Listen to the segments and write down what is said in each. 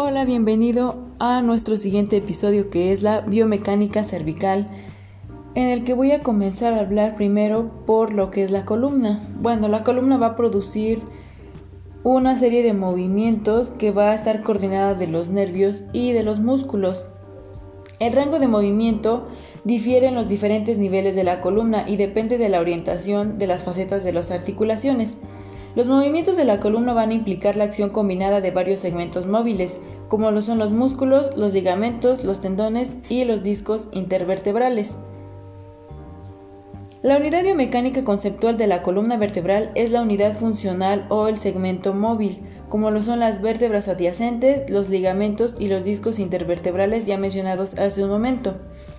Hola, bienvenido a nuestro siguiente episodio que es la biomecánica cervical, en el que voy a comenzar a hablar primero por lo que es la columna. Bueno, la columna va a producir una serie de movimientos que va a estar coordinada de los nervios y de los músculos. El rango de movimiento difiere en los diferentes niveles de la columna y depende de la orientación de las facetas de las articulaciones. Los movimientos de la columna van a implicar la acción combinada de varios segmentos móviles, como lo son los músculos, los ligamentos, los tendones y los discos intervertebrales. La unidad biomecánica conceptual de la columna vertebral es la unidad funcional o el segmento móvil, como lo son las vértebras adyacentes, los ligamentos y los discos intervertebrales ya mencionados hace un momento.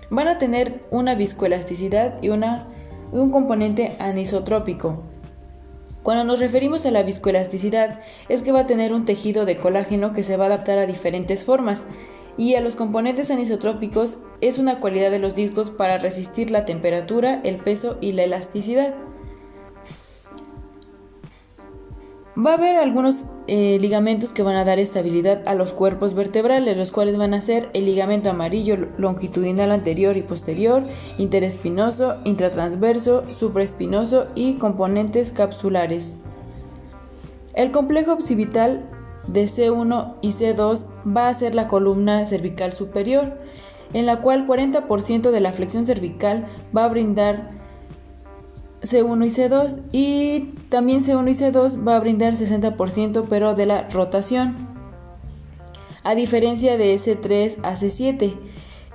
Van a tener una viscoelasticidad y un componente anisotrópico, cuando nos referimos a la viscoelasticidad, es que va a tener un tejido de colágeno que se va a adaptar a diferentes formas, y a los componentes anisotrópicos es una cualidad de los discos para resistir la temperatura, el peso y la elasticidad. Va a haber algunos eh, ligamentos que van a dar estabilidad a los cuerpos vertebrales, los cuales van a ser el ligamento amarillo longitudinal anterior y posterior, interespinoso, intratransverso, supraespinoso y componentes capsulares. El complejo occipital de C1 y C2 va a ser la columna cervical superior, en la cual 40% de la flexión cervical va a brindar C1 y C2 y también C1 y C2 va a brindar 60% pero de la rotación a diferencia de C3 a C7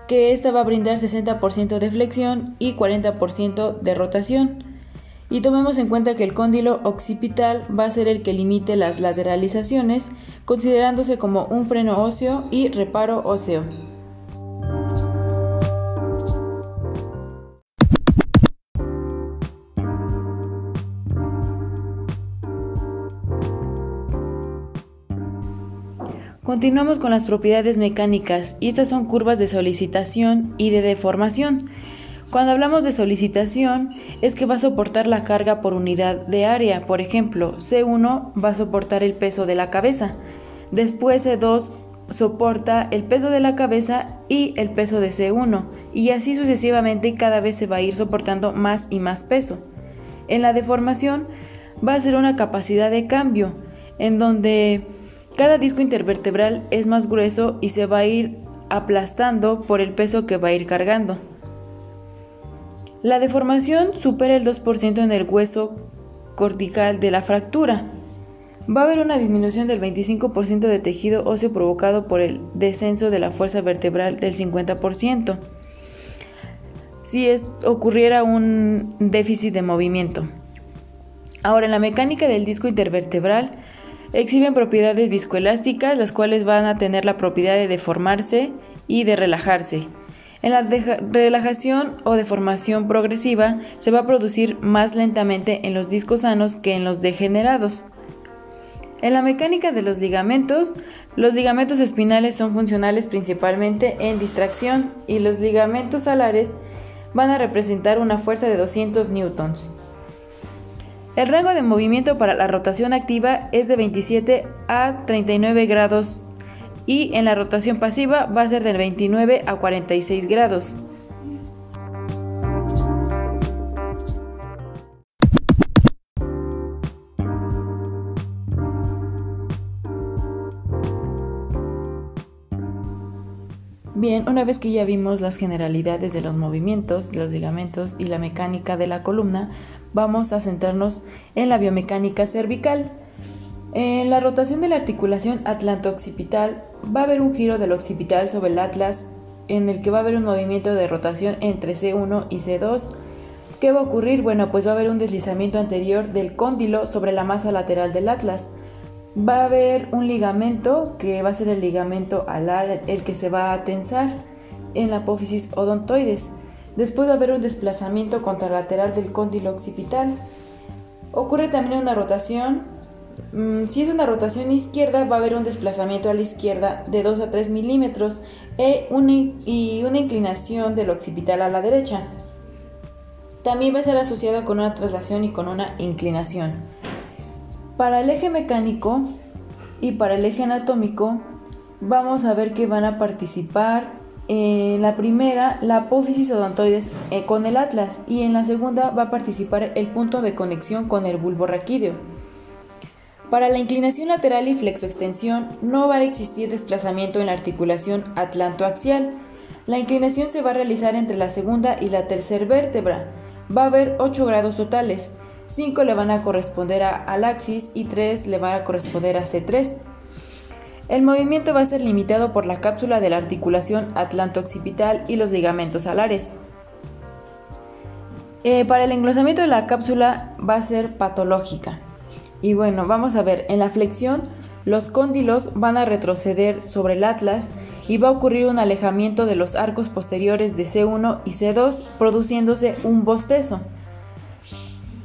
que esta va a brindar 60% de flexión y 40% de rotación y tomemos en cuenta que el cóndilo occipital va a ser el que limite las lateralizaciones considerándose como un freno óseo y reparo óseo. Continuamos con las propiedades mecánicas y estas son curvas de solicitación y de deformación. Cuando hablamos de solicitación es que va a soportar la carga por unidad de área. Por ejemplo, C1 va a soportar el peso de la cabeza. Después C2 soporta el peso de la cabeza y el peso de C1. Y así sucesivamente cada vez se va a ir soportando más y más peso. En la deformación va a ser una capacidad de cambio en donde cada disco intervertebral es más grueso y se va a ir aplastando por el peso que va a ir cargando. La deformación supera el 2% en el hueso cortical de la fractura. Va a haber una disminución del 25% de tejido óseo provocado por el descenso de la fuerza vertebral del 50%. Si ocurriera un déficit de movimiento. Ahora, en la mecánica del disco intervertebral, Exhiben propiedades viscoelásticas, las cuales van a tener la propiedad de deformarse y de relajarse. En la relajación o deformación progresiva se va a producir más lentamente en los discos sanos que en los degenerados. En la mecánica de los ligamentos, los ligamentos espinales son funcionales principalmente en distracción y los ligamentos alares van a representar una fuerza de 200 newtons. El rango de movimiento para la rotación activa es de 27 a 39 grados y en la rotación pasiva va a ser del 29 a 46 grados. Bien, una vez que ya vimos las generalidades de los movimientos, los ligamentos y la mecánica de la columna, vamos a centrarnos en la biomecánica cervical. En la rotación de la articulación atlanto-occipital va a haber un giro del occipital sobre el atlas en el que va a haber un movimiento de rotación entre C1 y C2. ¿Qué va a ocurrir? Bueno, pues va a haber un deslizamiento anterior del cóndilo sobre la masa lateral del atlas. Va a haber un ligamento que va a ser el ligamento alar, el que se va a tensar en la apófisis odontoides. Después a haber un desplazamiento contralateral del cóndilo occipital. Ocurre también una rotación. Mm, si es una rotación izquierda, va a haber un desplazamiento a la izquierda de 2 a 3 milímetros e y una inclinación del occipital a la derecha. También va a ser asociado con una traslación y con una inclinación. Para el eje mecánico y para el eje anatómico vamos a ver que van a participar en la primera la apófisis odontoides eh, con el atlas y en la segunda va a participar el punto de conexión con el bulbo raquídeo. Para la inclinación lateral y flexoextensión no va a existir desplazamiento en la articulación atlantoaxial. La inclinación se va a realizar entre la segunda y la tercera vértebra. Va a haber 8 grados totales. 5 le van a corresponder a, al axis y 3 le van a corresponder a C3. El movimiento va a ser limitado por la cápsula de la articulación atlanto-occipital y los ligamentos alares. Eh, para el englosamiento de la cápsula va a ser patológica. Y bueno, vamos a ver, en la flexión los cóndilos van a retroceder sobre el atlas y va a ocurrir un alejamiento de los arcos posteriores de C1 y C2, produciéndose un bostezo.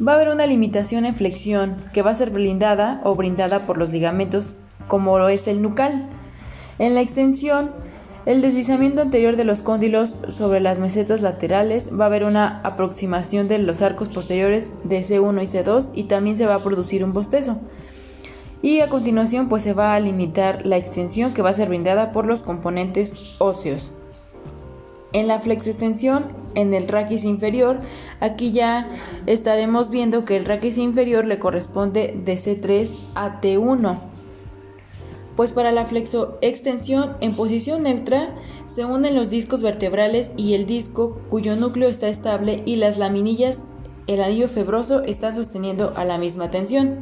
Va a haber una limitación en flexión que va a ser blindada o brindada por los ligamentos como lo es el nucal. En la extensión, el deslizamiento anterior de los cóndilos sobre las mesetas laterales va a haber una aproximación de los arcos posteriores de C1 y C2 y también se va a producir un bostezo. Y a continuación pues se va a limitar la extensión que va a ser brindada por los componentes óseos. En la flexoextensión, en el raquis inferior, aquí ya estaremos viendo que el raquis inferior le corresponde de C3 a T1 pues para la flexoextensión en posición neutra se unen los discos vertebrales y el disco cuyo núcleo está estable y las laminillas, el anillo fibroso, están sosteniendo a la misma tensión.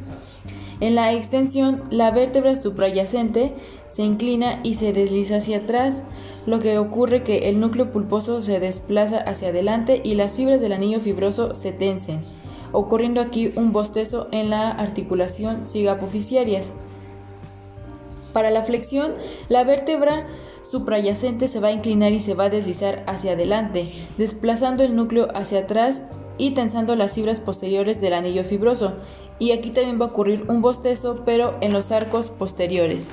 En la extensión, la vértebra suprayacente se inclina y se desliza hacia atrás, lo que ocurre que el núcleo pulposo se desplaza hacia adelante y las fibras del anillo fibroso se tensen, ocurriendo aquí un bostezo en la articulación sigapoficiarias. Para la flexión, la vértebra suprayacente se va a inclinar y se va a deslizar hacia adelante, desplazando el núcleo hacia atrás y tensando las fibras posteriores del anillo fibroso. Y aquí también va a ocurrir un bostezo, pero en los arcos posteriores.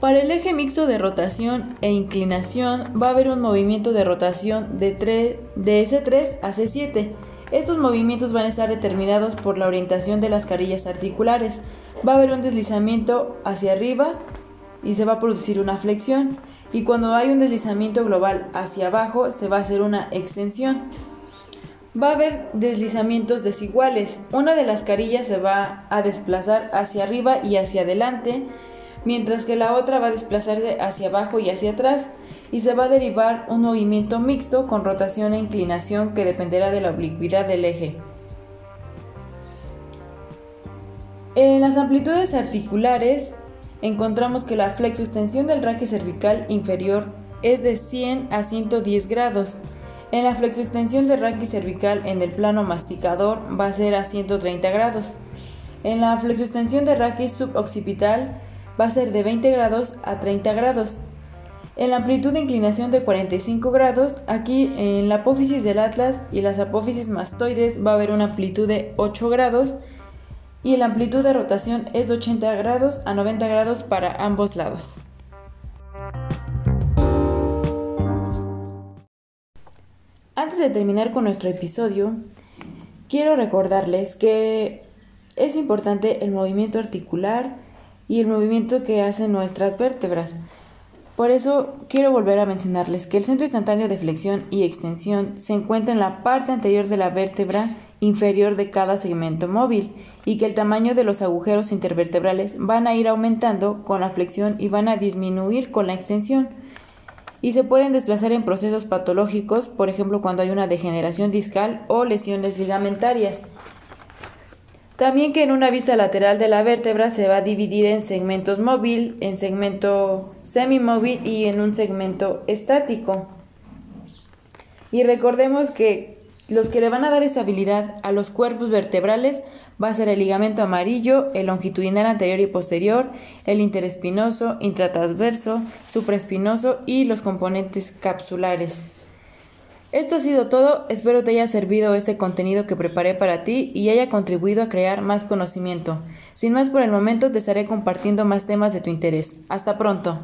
Para el eje mixto de rotación e inclinación va a haber un movimiento de rotación de, de S3 a C7. Estos movimientos van a estar determinados por la orientación de las carillas articulares va a haber un deslizamiento hacia arriba y se va a producir una flexión. Y cuando hay un deslizamiento global hacia abajo, se va a hacer una extensión. Va a haber deslizamientos desiguales. Una de las carillas se va a desplazar hacia arriba y hacia adelante, mientras que la otra va a desplazarse hacia abajo y hacia atrás. Y se va a derivar un movimiento mixto con rotación e inclinación que dependerá de la oblicuidad del eje. En las amplitudes articulares encontramos que la flexoextensión del raquis cervical inferior es de 100 a 110 grados. En la flexoextensión del raquis cervical en el plano masticador va a ser a 130 grados. En la flexoextensión del raquis suboccipital va a ser de 20 grados a 30 grados. En la amplitud de inclinación de 45 grados, aquí en la apófisis del atlas y las apófisis mastoides va a haber una amplitud de 8 grados y la amplitud de rotación es de 80 grados a 90 grados para ambos lados. Antes de terminar con nuestro episodio, quiero recordarles que es importante el movimiento articular y el movimiento que hacen nuestras vértebras. Por eso quiero volver a mencionarles que el centro instantáneo de flexión y extensión se encuentra en la parte anterior de la vértebra inferior de cada segmento móvil y que el tamaño de los agujeros intervertebrales van a ir aumentando con la flexión y van a disminuir con la extensión. Y se pueden desplazar en procesos patológicos, por ejemplo cuando hay una degeneración discal o lesiones ligamentarias. También que en una vista lateral de la vértebra se va a dividir en segmentos móvil, en segmento semimóvil y en un segmento estático. Y recordemos que los que le van a dar estabilidad a los cuerpos vertebrales va a ser el ligamento amarillo, el longitudinal anterior y posterior, el interespinoso, intratransverso, supraespinoso y los componentes capsulares. Esto ha sido todo, espero te haya servido este contenido que preparé para ti y haya contribuido a crear más conocimiento. Sin más por el momento te estaré compartiendo más temas de tu interés. Hasta pronto.